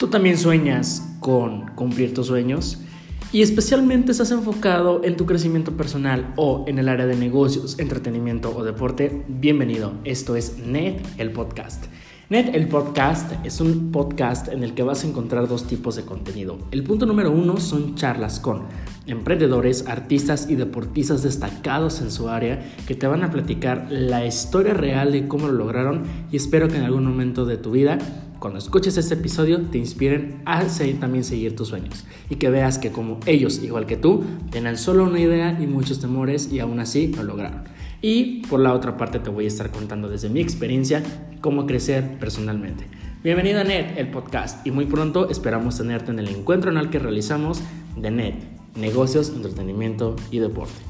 Tú también sueñas con cumplir tus sueños y especialmente estás enfocado en tu crecimiento personal o en el área de negocios, entretenimiento o deporte. Bienvenido, esto es NET, el podcast. Net, el podcast, es un podcast en el que vas a encontrar dos tipos de contenido. El punto número uno son charlas con emprendedores, artistas y deportistas destacados en su área que te van a platicar la historia real de cómo lo lograron y espero que en algún momento de tu vida cuando escuches este episodio te inspiren a también seguir tus sueños y que veas que como ellos, igual que tú, tenían solo una idea y muchos temores y aún así lo lograron. Y por la otra parte te voy a estar contando desde mi experiencia cómo crecer personalmente. Bienvenido a NET, el podcast, y muy pronto esperamos tenerte en el encuentro anual que realizamos de NET, negocios, entretenimiento y deporte.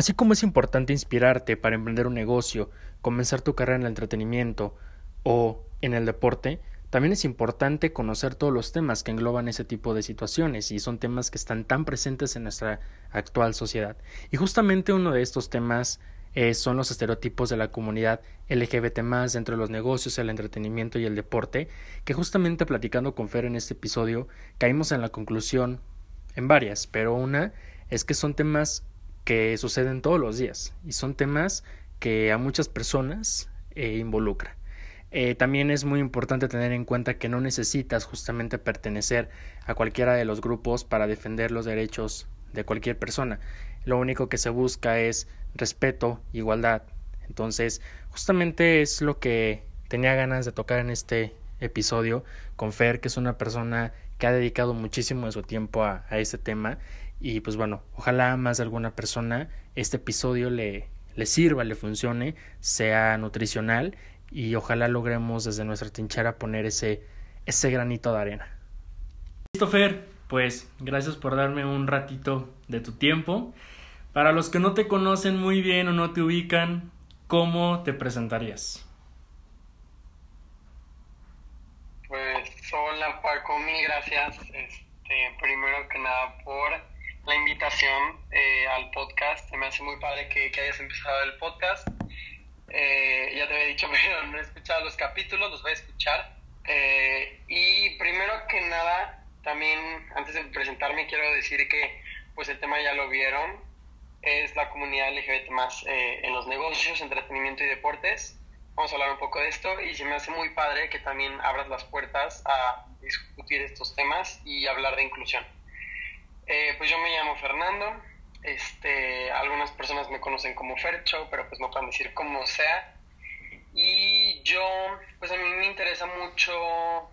Así como es importante inspirarte para emprender un negocio, comenzar tu carrera en el entretenimiento o en el deporte, también es importante conocer todos los temas que engloban ese tipo de situaciones y son temas que están tan presentes en nuestra actual sociedad. Y justamente uno de estos temas eh, son los estereotipos de la comunidad LGBT más dentro de los negocios, el entretenimiento y el deporte, que justamente platicando con Fer en este episodio caímos en la conclusión en varias, pero una es que son temas que suceden todos los días y son temas que a muchas personas eh, involucran. Eh, también es muy importante tener en cuenta que no necesitas justamente pertenecer a cualquiera de los grupos para defender los derechos de cualquier persona. Lo único que se busca es respeto, igualdad. Entonces, justamente es lo que tenía ganas de tocar en este episodio con Fer, que es una persona que ha dedicado muchísimo de su tiempo a este tema y pues bueno, ojalá más de alguna persona este episodio le, le sirva, le funcione, sea nutricional y ojalá logremos desde nuestra tinchera poner ese, ese granito de arena. Listo, Fer, pues gracias por darme un ratito de tu tiempo. Para los que no te conocen muy bien o no te ubican, ¿cómo te presentarías? Pues hola Paco, mil gracias. Este, primero que nada por la invitación eh, al podcast. Me hace muy padre que, hayas empezado el podcast. Eh, ya te había dicho, pero no he escuchado los capítulos, los voy a escuchar. Eh, y primero que nada, también antes de presentarme, quiero decir que pues el tema ya lo vieron, es la comunidad LGBT más en los negocios, entretenimiento y deportes. Vamos a hablar un poco de esto y se me hace muy padre que también abras las puertas a discutir estos temas y hablar de inclusión. Eh, pues yo me llamo Fernando. Este, algunas personas me conocen como Fercho, pero pues no pueden decir como sea. Y yo, pues a mí me interesa mucho,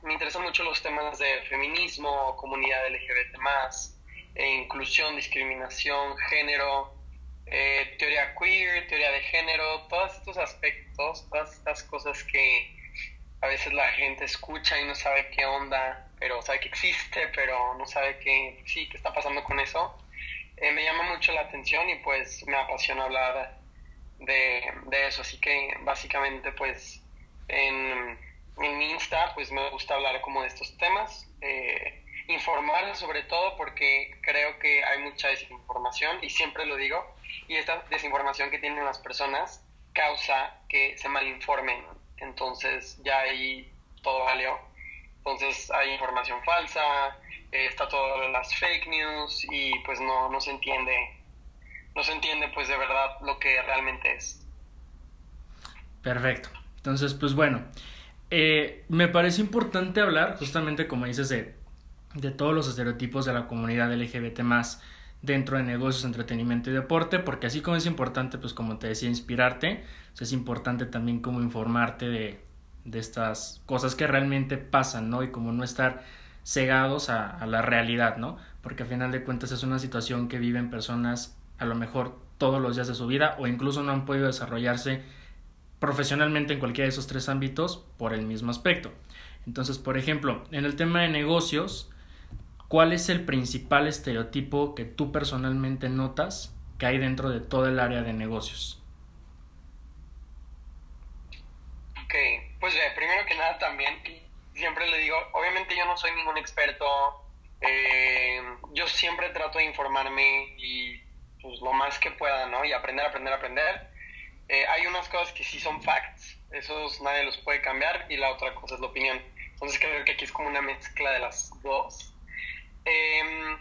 me interesan mucho los temas de feminismo, comunidad LGBT e inclusión, discriminación, género, eh, teoría queer, teoría de género, todos estos aspectos, todas estas cosas que a veces la gente escucha y no sabe qué onda pero sabe que existe, pero no sabe qué, sí, qué está pasando con eso. Eh, me llama mucho la atención y pues me apasiona hablar de, de eso, así que básicamente pues en, en, mi Insta pues me gusta hablar como de estos temas, eh, informar sobre todo porque creo que hay mucha desinformación y siempre lo digo, y esta desinformación que tienen las personas causa que se malinformen, entonces ya ahí todo valió entonces hay información falsa, eh, está todo las fake news y pues no, no se entiende, no se entiende pues de verdad lo que realmente es. Perfecto. Entonces, pues bueno, eh, me parece importante hablar justamente como dices de, de todos los estereotipos de la comunidad LGBT más dentro de negocios, entretenimiento y deporte, porque así como es importante, pues como te decía, inspirarte, pues, es importante también como informarte de, de estas cosas que realmente pasan, ¿no? Y como no estar cegados a, la realidad, ¿no? Porque a final de cuentas es una situación que viven personas a lo mejor todos los días de su vida o incluso no han podido desarrollarse profesionalmente en cualquiera de esos tres ámbitos por el mismo aspecto. Entonces, por ejemplo, en el tema de negocios, ¿cuál es el principal estereotipo que tú personalmente notas que hay dentro de todo el área de negocios? Ok, pues primero que nada también, siempre le digo, obviamente yo no soy ningún experto, eh, yo siempre trato de informarme y pues, lo más que pueda, ¿no? Y aprender, aprender, aprender. Eh, hay unas cosas que sí son facts, esos nadie los puede cambiar, y la otra cosa es la opinión. Entonces creo que aquí es como una mezcla de las dos. Em,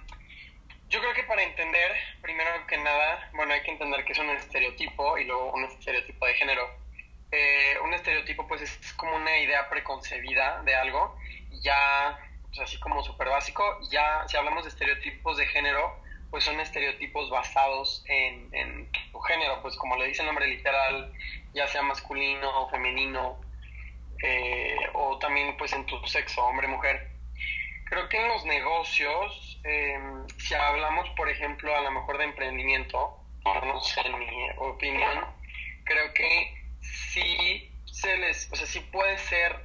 yo creo que para entender, primero que nada, bueno, hay que entender que es un estereotipo y luego un estereotipo de género. Eh, un estereotipo pues es como una idea preconcebida de algo, ya, pues así como súper básico, ya si hablamos de estereotipos de género, pues son estereotipos basados en, tu género, pues como le dice el nombre literal, ya sea masculino o femenino, eh, o también pues en tu sexo, hombre, mujer. Creo que en los negocios, em, si hablamos, por ejemplo, a lo mejor de emprendimiento, en mi opinión, creo que sí se les, o sea, sí puede ser,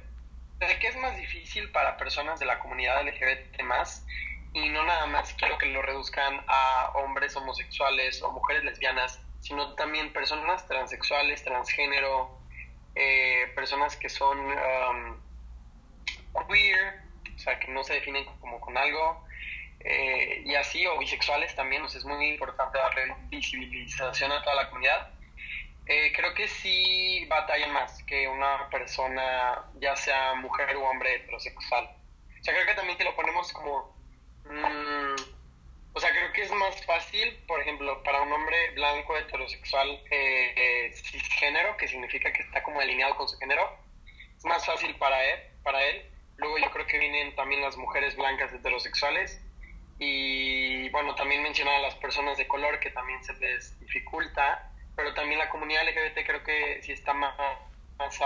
de que es más difícil para personas de la comunidad LGBT más, y no nada más quiero que lo reduzcan a hombres homosexuales o mujeres lesbianas, sino también personas transexuales, transgénero, eh, personas que son um, queer, o sea, que no se definen como con algo, eh, y así, o bisexuales también, es muy importante darle visibilización a toda la comunidad. Eh, creo que sí batallan más que una persona, ya sea mujer o hombre heterosexual. O sea, creo que también te lo ponemos como... Mm, o sea, creo que es más fácil, por ejemplo, para un hombre blanco heterosexual eh, eh, cisgénero, que significa que está como alineado con su género, es más fácil para él, para él. Luego yo creo que vienen también las mujeres blancas heterosexuales y bueno, también mencionar a las personas de color que también se les dificulta, pero también la comunidad LGBT creo que sí está más, más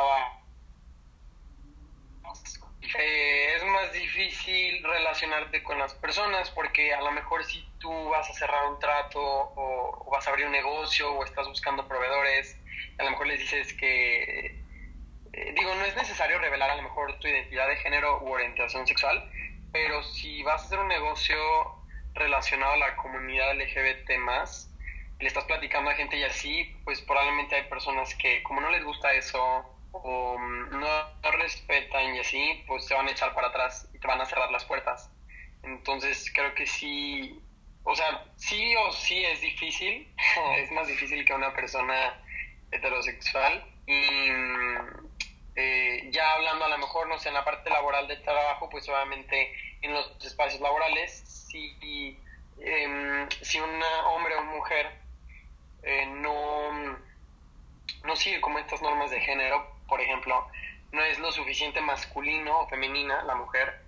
eh, es más difícil relacionarte con las personas porque a lo mejor si tú vas a cerrar un trato o, vas a abrir un negocio o estás buscando proveedores, a lo mejor les dices que, eh, digo, no es necesario revelar a lo mejor tu identidad de género u orientación sexual, pero si vas a hacer un negocio relacionado a la comunidad LGBT más, le estás platicando a gente y así, pues probablemente hay personas que como no les gusta eso, o mm, no, respetan y así, pues se van a echar para atrás y te van a cerrar las puertas. Entonces creo que sí, o sea, sí o sí es difícil, es más difícil que una persona heterosexual y mm, eh, ya hablando a lo mejor, no sé, en la parte laboral del trabajo, pues obviamente en los espacios laborales, si, eh, si un hombre o mujer eh, no, no sigue como estas normas de género, por ejemplo, no es lo suficiente masculino o femenina la mujer,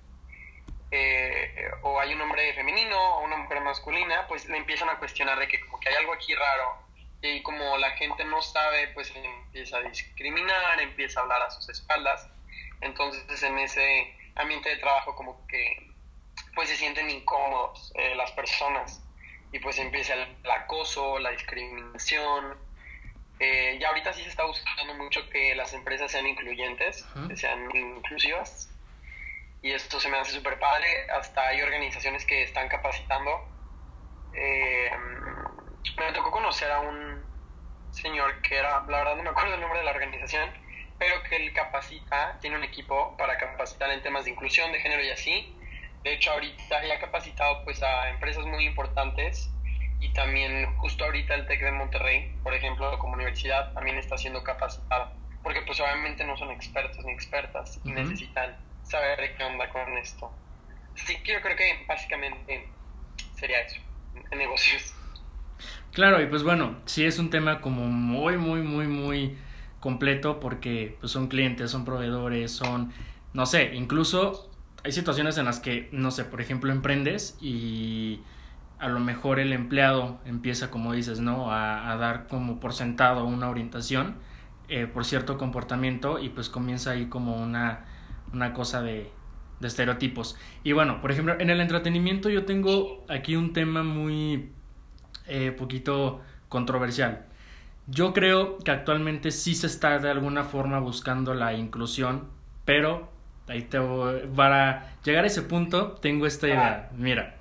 eh, o hay un hombre femenino o una mujer masculina, pues le empiezan a cuestionar de que como que hay algo aquí raro. Y como la gente no sabe, pues empieza a discriminar, empieza a hablar a sus espaldas. Entonces en ese ambiente de trabajo como que pues se sienten incómodos eh, las personas y pues empieza el acoso, la discriminación, eh, ya ahorita sí se está buscando mucho que las empresas sean incluyentes, que sean inclusivas. Y esto se me hace súper padre. Hasta hay organizaciones que están capacitando. Eh, me tocó conocer a un señor que era, la verdad no me acuerdo el nombre de la organización, pero que él capacita, tiene un equipo para capacitar en temas de inclusión, de género y así. De hecho, ahorita ya ha capacitado pues a empresas muy importantes y también justo ahorita el TEC de Monterrey, por ejemplo, como universidad, también está siendo capacitada, porque pues obviamente no son expertos ni expertas y necesitan saber qué onda con esto. Así que yo creo que básicamente sería eso, en negocios. Claro, y pues bueno, sí es un tema como muy, muy, muy, muy completo porque pues son clientes, son proveedores, son, no sé, incluso hay situaciones en las que, no sé, por ejemplo, emprendes y a lo mejor el empleado empieza, como dices, ¿no? A, dar como por sentado una orientación eh, por cierto comportamiento y pues comienza ahí como una, una cosa de, de estereotipos. Y bueno, por ejemplo, en el entretenimiento yo tengo aquí un tema muy eh, poquito controversial. Yo creo que actualmente sí se está de alguna forma buscando la inclusión, pero ahí te para llegar a ese punto tengo esta idea. Mira,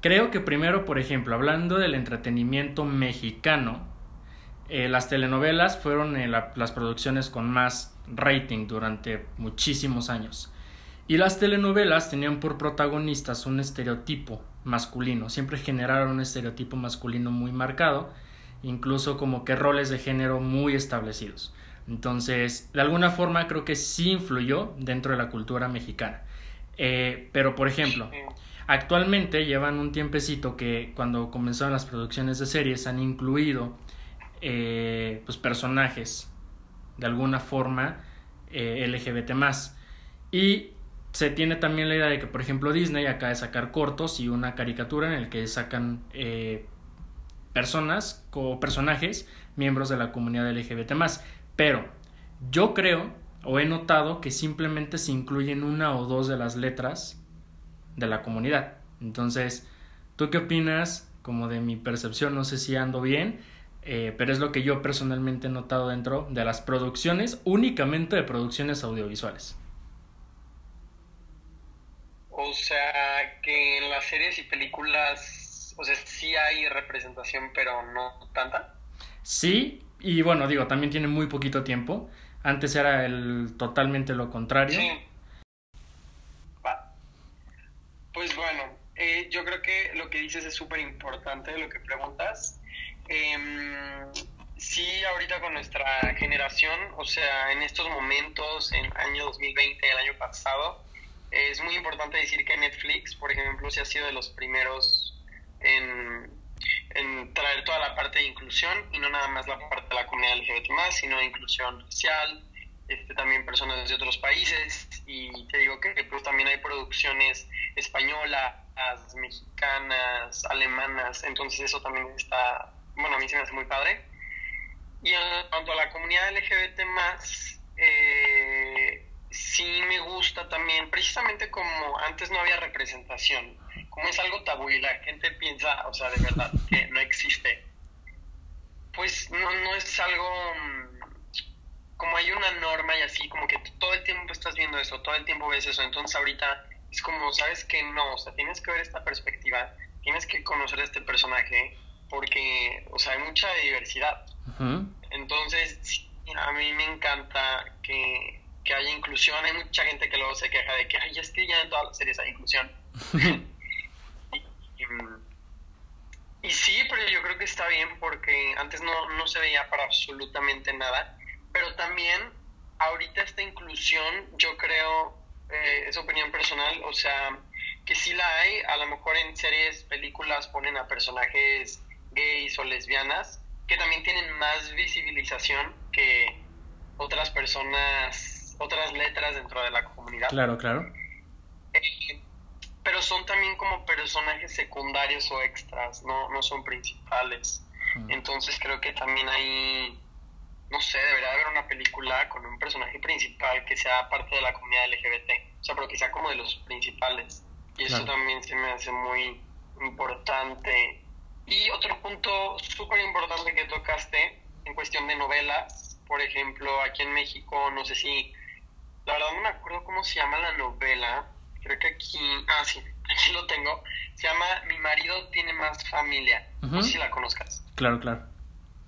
Creo que primero, por ejemplo, hablando del entretenimiento mexicano, eh, las telenovelas fueron eh, las producciones con más rating durante muchísimos años. Y las telenovelas tenían por protagonistas un estereotipo masculino, siempre generaron un estereotipo masculino muy marcado, incluso como que roles de género muy establecidos. Entonces, de alguna forma creo que sí influyó dentro de la cultura mexicana. Eh, pero, por ejemplo, actualmente llevan un tiempecito que cuando comenzaron las producciones de series han incluido eh, pues, personajes de alguna forma eh, LGBT Y se tiene también la idea de que, por ejemplo, Disney acaba de sacar cortos y una caricatura en el que sacan eh, personas o personajes miembros de la comunidad LGBT Pero yo creo o he notado que simplemente se incluyen una o dos de las letras de la comunidad. Entonces, ¿tú qué opinas? Como de mi percepción, no sé si ando bien, eh, pero es lo que yo personalmente he notado dentro de las producciones, únicamente de producciones audiovisuales. O sea, que en las series y películas, o sea, sí hay representación, pero no tanta. Sí, y bueno, digo, también tiene muy poquito tiempo. Antes era el totalmente lo contrario. Sí. Pues bueno, eh, yo creo que lo que dices es súper importante, lo que preguntas. Eh, sí, ahorita con nuestra generación, o sea, en estos momentos, en año 2020, el año pasado, es muy importante decir que Netflix, por ejemplo, sí ha sido de los primeros en, en traer toda la parte de inclusión y no nada más la parte de la comunidad LGBT, sino de inclusión social, este, también personas de otros países. Y te digo que pues, también hay producciones españolas, mexicanas, alemanas, entonces eso también está bueno, a mí se me hace muy padre. Y en cuanto a la comunidad LGBT más, eh, sí me gusta también, precisamente como antes no había representación, como es algo tabú y la gente piensa, o sea, de verdad, que no existe, pues no, no es algo mm, como hay una norma y así, como que todo el tiempo estás viendo eso, todo el tiempo ves eso, entonces ahorita es como, sabes que no, o sea, tienes que ver esta perspectiva, tienes que conocer a este personaje porque, o sea, hay mucha diversidad. Entonces, a mí me encanta que, haya inclusión. Hay mucha gente que luego se queja de que, ay, es que ya en todas las series hay inclusión. y, sí, pero yo creo que está bien porque antes no, no se veía para absolutamente nada. Pero también, ahorita esta inclusión, yo creo, eh, es opinión personal, o sea, que sí la hay. A lo mejor en series, películas ponen a personajes gays o lesbianas que también tienen más visibilización que otras personas, otras letras dentro de la comunidad. Claro, claro. Eh, pero son también como personajes secundarios o extras, no, no son principales. Entonces creo que también hay, no sé, debería haber una película con un personaje principal que sea parte de la comunidad LGBT, o sea, pero que sea como de los principales. Y eso también se me hace muy importante y otro punto súper importante que tocaste en cuestión de novelas, por ejemplo, aquí en México, no sé si, la verdad no me acuerdo cómo se llama la novela, creo que aquí, ah, sí, aquí lo tengo, se llama Mi marido tiene más familia, no sé si la conozcas. Claro, claro.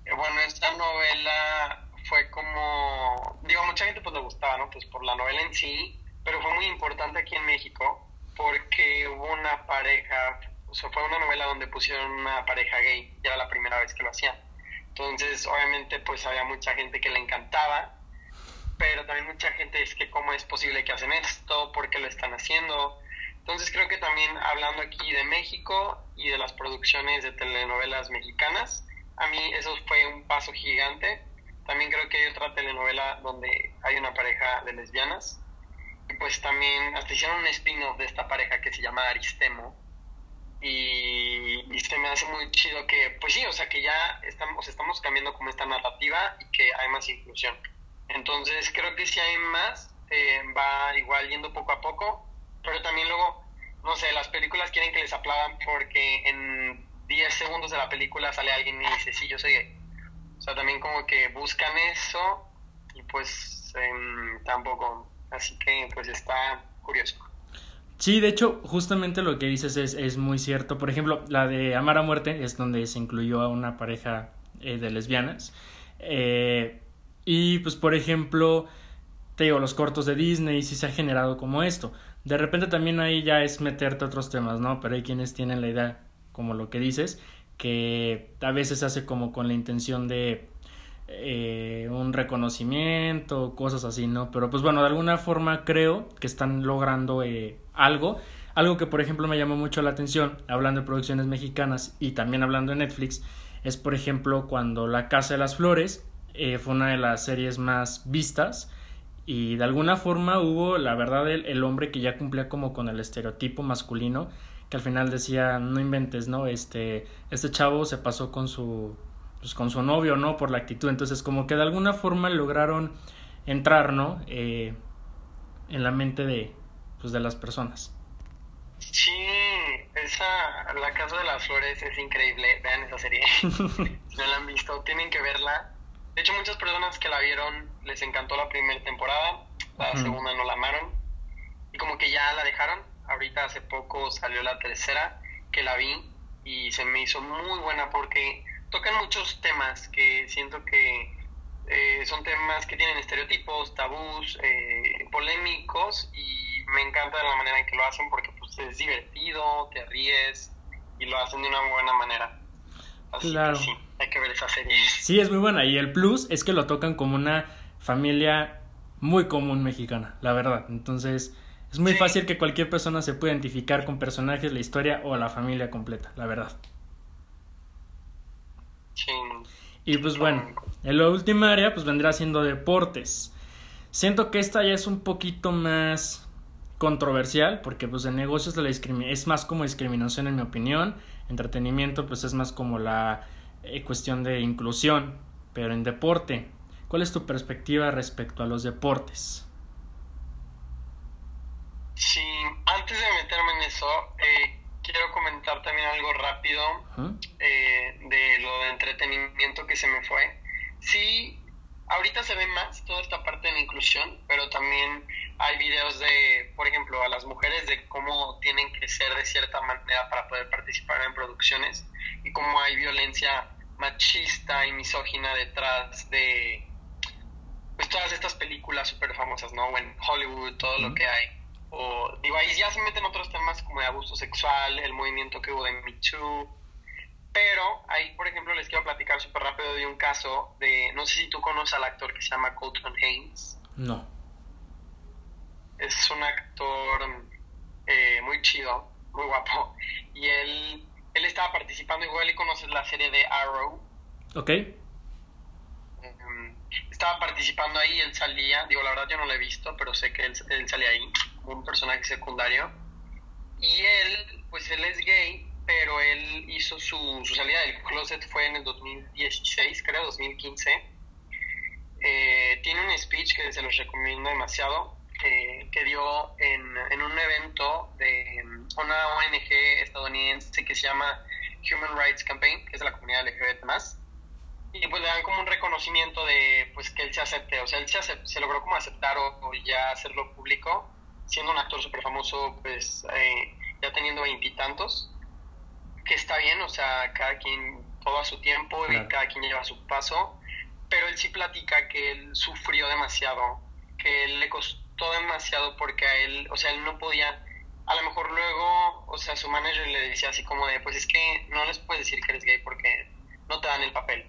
Eh, bueno, esta novela fue como, digo, mucha gente pues le gustaba, ¿no? Pues por la novela en sí, pero fue muy importante aquí en México porque hubo una pareja o sea, fue una novela donde pusieron una pareja gay, ya era la primera vez que lo hacían. Entonces, obviamente, pues había mucha gente que le encantaba, pero también mucha gente es que cómo es posible que hacen esto, por qué lo están haciendo. Entonces, creo que también hablando aquí de México y de las producciones de telenovelas mexicanas, a mí eso fue un paso gigante. También creo que hay otra telenovela donde hay una pareja de lesbianas. Y pues también hasta hicieron un spin-off de esta pareja que se llama Aristemo, y, se me hace muy chido que, pues sí, o sea, que ya estamos, estamos cambiando como esta narrativa y que hay más inclusión. Entonces creo que si hay más, eh, va igual yendo poco a poco, pero también luego, no sé, las películas quieren que les aplaudan porque en 10 segundos de la película sale alguien y dice, sí, yo soy gay. O sea, también como que buscan eso y pues em, tampoco. Así que pues está curioso. Sí, de hecho, justamente lo que dices es, es, muy cierto. Por ejemplo, la de Amar a Muerte es donde se incluyó a una pareja eh, de lesbianas. Eh, y pues, por ejemplo, te digo, los cortos de Disney sí se ha generado como esto. De repente también ahí ya es meterte a otros temas, ¿no? Pero hay quienes tienen la idea, como lo que dices, que a veces hace como con la intención de eh, un reconocimiento, cosas así, ¿no? Pero pues bueno, de alguna forma creo que están logrando eh, algo. Algo que por ejemplo me llamó mucho la atención, hablando de producciones mexicanas y también hablando de Netflix, es por ejemplo cuando La Casa de las Flores eh, fue una de las series más vistas y de alguna forma hubo, la verdad, el, el, hombre que ya cumplía como con el estereotipo masculino, que al final decía, no inventes, ¿no? Este, este chavo se pasó con su, pues con su novio, ¿no? Por la actitud, entonces como que de alguna forma lograron entrar, ¿no? Eh, en la mente de, pues de las personas. Sí, esa, La Casa de las Flores es increíble, vean esa serie, no la han visto, tienen que verla de hecho, muchas personas que la vieron les encantó la primera temporada, la segunda no la amaron y como que ya la dejaron. Ahorita hace poco salió la tercera que la vi y se me hizo muy buena porque tocan muchos temas que siento que eh, son temas que tienen estereotipos, tabús, eh, polémicos y me encanta la manera en que lo hacen porque pues es divertido, te ríes y lo hacen de una buena manera. Así claro. Que sí hay esa serie. Sí, es muy buena. Y el plus es que lo tocan como una familia muy común mexicana, la verdad. Entonces, es muy fácil que cualquier persona se pueda identificar con personajes, la historia o la familia completa, la verdad. Sí. Y pues bueno, en la última área pues vendrá siendo deportes. Siento que esta ya es un poquito más controversial porque pues en negocios la es más como discriminación en mi opinión, entretenimiento pues es más como la eh, cuestión de inclusión, pero en deporte, ¿cuál es tu perspectiva respecto a los deportes? Sí, antes de meterme en eso, eh, quiero comentar también algo rápido eh, de lo de entretenimiento que se me fue. Sí, ahorita se ve más toda esta parte de la inclusión, pero también hay videos de, por ejemplo, a las mujeres de cómo tienen que ser de cierta manera para poder participar en producciones y cómo hay violencia machista y misógina detrás de pues todas estas películas súper famosas, ¿no? En Hollywood, todo lo que hay. O, digo, ahí ya se meten otros temas como de abuso sexual, el movimiento que hubo de Me Too. Pero ahí, por ejemplo, les quiero platicar súper rápido de un caso de, no sé si tú conoces al actor que se llama Colton Haynes. No. Es un actor eh, muy chido, muy guapo. Y él él estaba participando igual y conoces la serie de Arrow. Ok. Em, estaba participando ahí, él salía, digo, la verdad yo no lo he visto, pero sé que él, él salía ahí, como un personaje secundario. Y él, pues él es gay, pero él hizo su, su salida del closet fue en el 2016, creo, 2015. Eh, tiene un speech que se los recomiendo demasiado, eh, que dio en, en, un evento de una ONG estadounidense que se llama Human Rights Campaign, que es de la comunidad LGBT+. Y pues le dan como un reconocimiento de pues que él se acepte, o sea, él se, se logró como aceptar o, ya hacerlo público, siendo un actor súper famoso, pues eh, ya teniendo veintitantos, que está bien, o sea, cada quien todo a su tiempo y cada quien lleva su paso, pero él sí platica que él sufrió demasiado, que él le costó demasiado porque a él, o sea, él no podía, a lo mejor luego, o sea, su manager le decía así como de, pues es que no les puedes decir que eres gay porque no te dan el papel.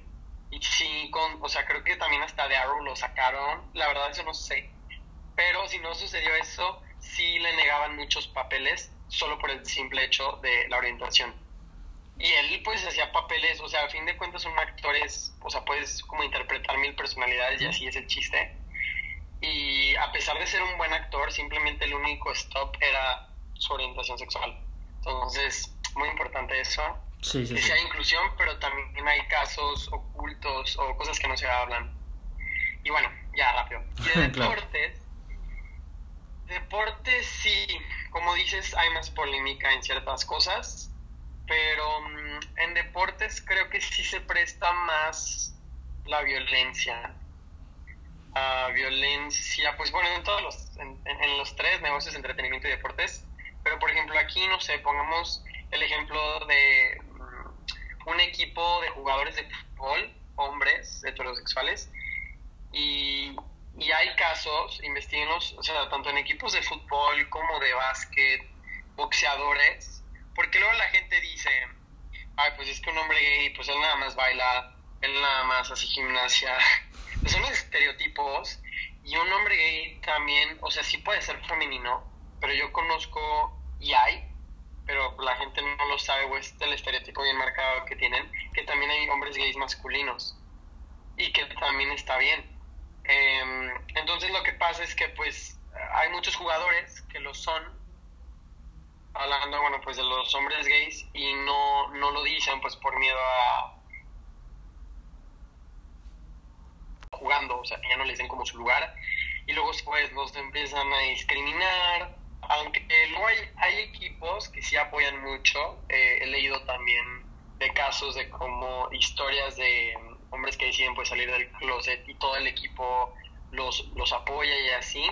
Y sí, con, o sea, creo que también hasta de Arrow lo sacaron, la verdad eso no sé. Pero si no sucedió eso, sí le negaban muchos papeles solo por el simple hecho de la orientación. Y él pues hacía papeles, o sea, a fin de cuentas un actor es, o sea, puedes como interpretar mil personalidades y así es el chiste y a pesar de ser un buen actor, simplemente el único stop era su orientación sexual. Entonces, muy importante eso. Sí, sí, que sea inclusión, pero también hay casos ocultos o cosas que no se hablan. Y bueno, ya rápido. Y de deportes, deportes sí, como dices, hay más polémica en ciertas cosas, pero mm, en deportes creo que sí se presta más la violencia violencia, pues bueno, en todos los, en, los tres negocios, entretenimiento y deportes, pero por ejemplo aquí, no sé, pongamos el ejemplo de mm, un equipo de jugadores de fútbol, hombres heterosexuales, y y hay casos, investiguenos, o sea, tanto en equipos de fútbol como de básquet, boxeadores, porque luego la gente dice, ay, pues es que un hombre gay, pues él nada más baila, él nada más hace gimnasia. Pues son estereotipos y un hombre gay también, o sea, sí puede ser femenino, pero yo conozco y hay, pero la gente no lo sabe o es el estereotipo bien marcado que tienen, que también hay hombres gays masculinos y que también está bien. Em, entonces lo que pasa es que pues hay muchos jugadores que lo son, hablando bueno pues de los hombres gays y no, no lo dicen pues por miedo a jugando, o sea, ya no le dicen como su lugar y luego pues los empiezan a discriminar, aunque luego hay, hay equipos que sí apoyan mucho, eh, he leído también de casos de como historias de hombres que deciden pues salir del closet y todo el equipo los, los apoya y así.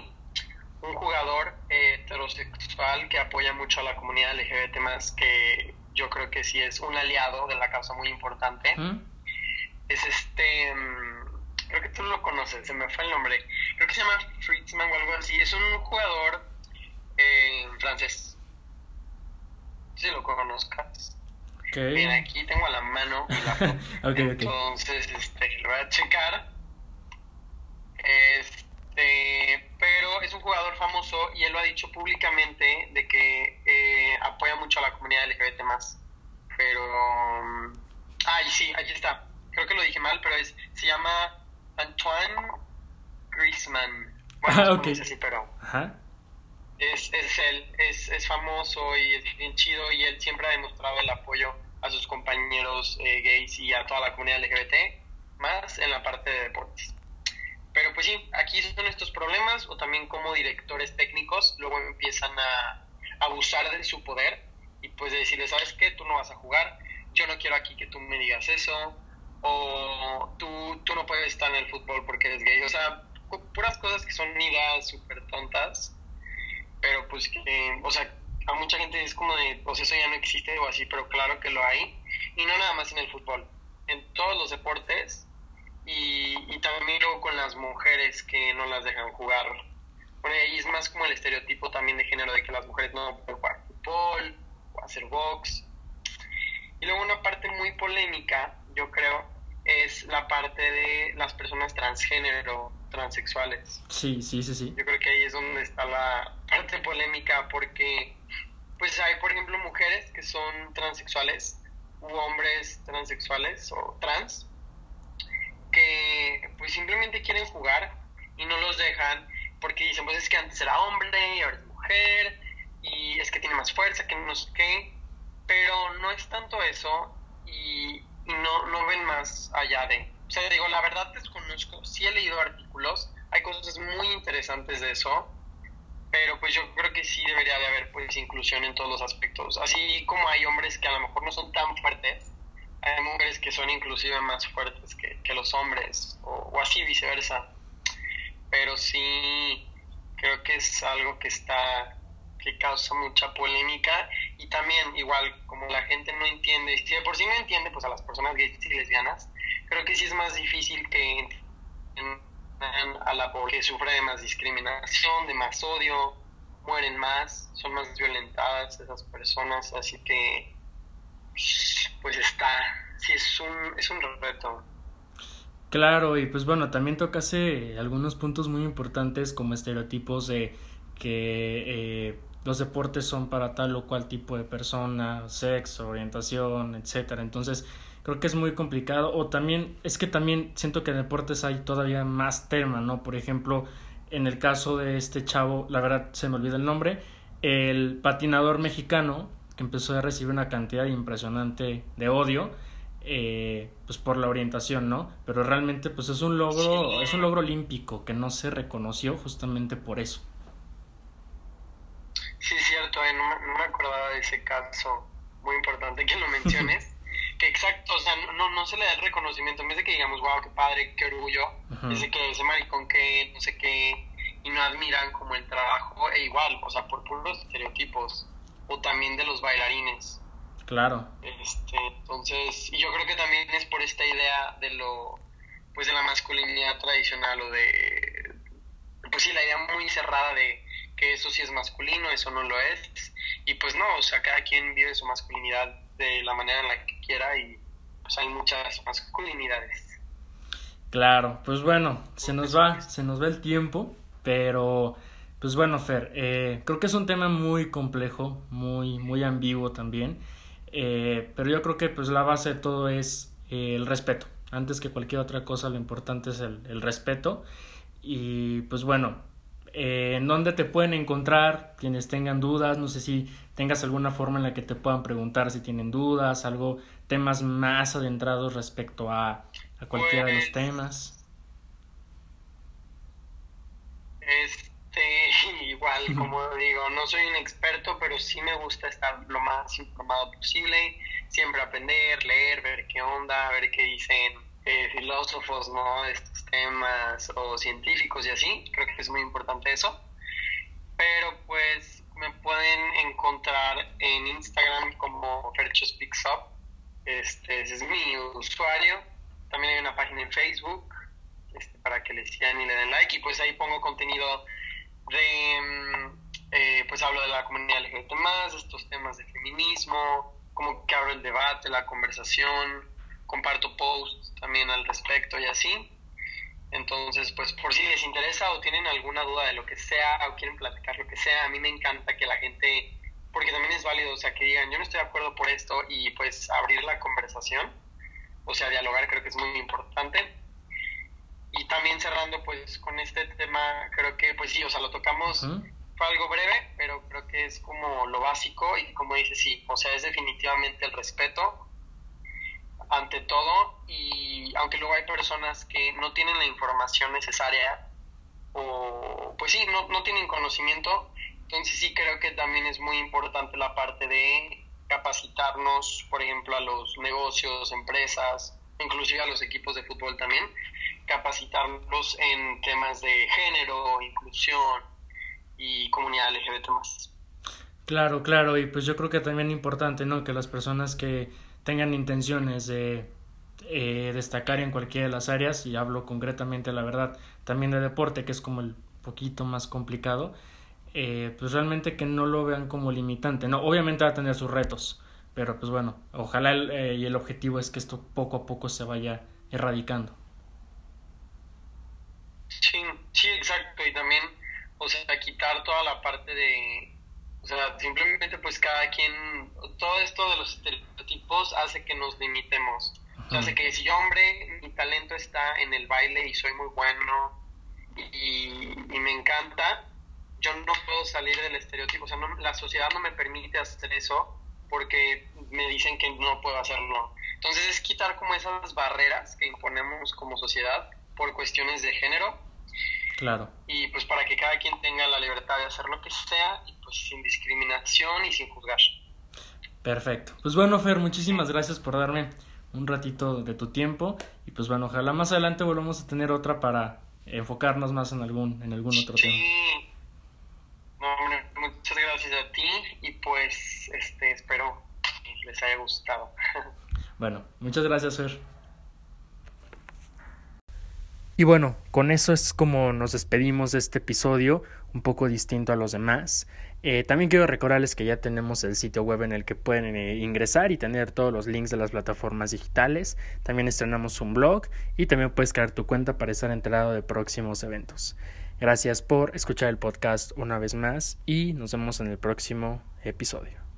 Un jugador heterosexual que apoya mucho a la comunidad LGBT más que yo creo que sí es un aliado de la causa muy importante. Es este, mm, creo que tú lo conoces, se me fue el nombre. Creo que se llama Fritzman o algo así. Es un jugador eh, francés. Si lo conozcas. Bien, aquí tengo a la mano la Entonces, este, lo voy a checar. Este, pero es un jugador famoso y él lo ha dicho públicamente de que eh, apoya mucho a la comunidad LGBT más. Pero, ay, sí, aquí está. Creo que lo dije mal, pero es, se llama Antoine Griezmann. Bueno, ah, así, pero es, es él, es, es famoso y es bien chido y él siempre ha demostrado el apoyo a sus compañeros eh, gays y a toda la comunidad LGBT, más en la parte de deportes. Pero pues sí, aquí son estos problemas o también como directores técnicos luego empiezan a abusar de su poder y pues de decirle, ¿sabes qué? Tú no vas a jugar, yo no quiero aquí que tú me digas eso, o tú, tú no puedes estar en el fútbol porque eres gay, o sea, puras cosas que son ideas súper tontas pero pues que, o sea, a mucha gente es como de, pues eso ya no existe o así, pero claro que lo hay, y no nada más en el fútbol, en todos los deportes, y, y también luego con las mujeres que no las dejan jugar. Bueno, ahí es más como el estereotipo también de género de que las mujeres no pueden jugar fútbol o hacer box. Y luego una parte muy polémica, yo creo, es la parte de las personas transgénero, transexuales. Sí, sí, sí, sí. Yo creo que ahí es donde está la parte polémica porque pues hay, por ejemplo, mujeres que son transexuales u hombres transexuales o trans que pues simplemente quieren jugar y no los dejan porque dicen pues es que antes era hombre y ahora es mujer y es que tiene más fuerza que no sé qué pero no es tanto eso y, y no, no ven más allá de o sea, digo, la verdad desconozco, sí he leído artículos, hay cosas muy interesantes de eso, pero pues yo creo que sí debería de haber pues inclusión en todos los aspectos. Así como hay hombres que a lo mejor no son tan fuertes, hay mujeres que son inclusive más fuertes que, los hombres, o, o así viceversa. Pero sí creo que es algo que está que causa mucha polémica y también igual como la gente no entiende, si de por sí no entiende pues a las personas gays y lesbianas, creo que sí es más difícil que a la que sufre de más discriminación, de más odio, mueren más, son más violentadas esas personas, así que pues está, sí es un, es un reto. Claro, y pues bueno, también tocase algunos puntos muy importantes como estereotipos de que eh, los deportes son para tal o cual tipo de persona, sexo, orientación, etcétera. Entonces, creo que es muy complicado. O también, es que también siento que en deportes hay todavía más tema, ¿no? Por ejemplo, en el caso de este chavo, la verdad se me olvida el nombre, el patinador mexicano que empezó a recibir una cantidad impresionante de odio, eh, pues por la orientación, ¿no? Pero realmente, pues es un logro, es un logro olímpico que no se reconoció justamente por eso. Sí, cierto, eh, no, no me acordaba de ese caso, muy importante que lo menciones. Que exacto, o sea, no, no se le da el reconocimiento, en vez de que digamos, wow, qué padre, qué orgullo, dice que ese maricón que no sé qué, y no admiran como el trabajo, e igual, o sea, por puros estereotipos, o también de los bailarines. Claro. Este, entonces, y yo creo que también es por esta idea de lo, pues de la masculinidad tradicional o de, pues sí, la idea muy cerrada de que eso sí es masculino, eso no lo es. Y pues no, o sea, cada quien vive su masculinidad de la manera en la que quiera y pues hay muchas masculinidades. Claro, pues bueno, se nos va, se nos va el tiempo, pero pues bueno, Fer, eh, creo que es un tema muy complejo, muy, muy ambiguo también, eh, pero yo creo que pues la base de todo es eh, el respeto. Antes que cualquier otra cosa, lo importante es el, el respeto. Y pues bueno, eh, en dónde te pueden encontrar quienes tengan dudas, no sé si tengas alguna forma en la que te puedan preguntar si tienen dudas, algo, temas más adentrados respecto a, a cualquiera de los pues, temas. Este, igual, como digo, no soy un experto, pero sí me gusta estar lo más informado posible, siempre aprender, leer, ver qué onda, ver qué dicen eh, filósofos, ¿no? Estos temas o científicos y así, creo que es muy importante eso. Pero pues me pueden encontrar en Instagram como Fercho Speaks Up, este, ese es mi usuario. También hay una página en Facebook este, para que le sigan y le den like y pues ahí pongo contenido de, mm, eh, pues hablo de la comunidad LGBT más, estos temas de feminismo, como que abro el debate, la conversación, comparto posts también al respecto y así. Entonces, pues por si les interesa o tienen alguna duda de lo que sea o quieren platicar lo que sea, a mí me encanta que la gente, porque también es válido, o sea, que digan, yo no estoy de acuerdo por esto y pues abrir la conversación, o sea, dialogar creo que es muy importante. Y también cerrando pues con este tema, creo que pues sí, o sea, lo tocamos, fue algo breve, pero creo que es como lo básico y como dice, sí, o sea, es definitivamente el respeto ante todo y aunque luego hay personas que no tienen la información necesaria o pues sí, no, no tienen conocimiento, entonces sí creo que también es muy importante la parte de capacitarnos, por ejemplo, a los negocios, empresas, inclusive a los equipos de fútbol también, capacitarlos en temas de género, inclusión y comunidad LGBT. Claro, claro, y pues yo creo que también es importante, ¿no? Que las personas que tengan intenciones de eh, destacar en cualquiera de las áreas, y hablo concretamente, la verdad, también de deporte, que es como el poquito más complicado, eh, pues realmente que no lo vean como limitante, ¿no? Obviamente va a tener sus retos, pero pues bueno, ojalá el, eh, y el objetivo es que esto poco a poco se vaya erradicando. Sí, sí, exacto, y también, o sea, quitar toda la parte de sea, simplemente pues cada quien, todo esto de los estereotipos hace que nos limitemos. hace que si yo, hombre, mi talento está en el baile y soy muy bueno y, me encanta, yo no puedo salir del estereotipo. O sea, la sociedad no me permite hacer eso porque me dicen que no puedo hacerlo. Entonces es quitar como esas barreras que imponemos como sociedad por cuestiones de género Claro. Y pues para que cada quien tenga la libertad de hacer lo que sea, y pues sin discriminación y sin juzgar. Perfecto. Pues bueno, Fer, muchísimas gracias por darme un ratito de tu tiempo y pues bueno, ojalá más adelante volvamos a tener otra para enfocarnos más en algún en algún otro tema. No, muchas gracias a ti y pues este espero que les haya gustado. bueno, muchas gracias, Fer. Y bueno, con eso es como nos despedimos de este episodio, un poco distinto a los demás. Eh, también quiero recordarles que ya tenemos el sitio web en el que pueden eh, ingresar y tener todos los links de las plataformas digitales. También estrenamos un blog y también puedes crear tu cuenta para estar enterado de próximos eventos. Gracias por escuchar el podcast una vez más y nos vemos en el próximo episodio.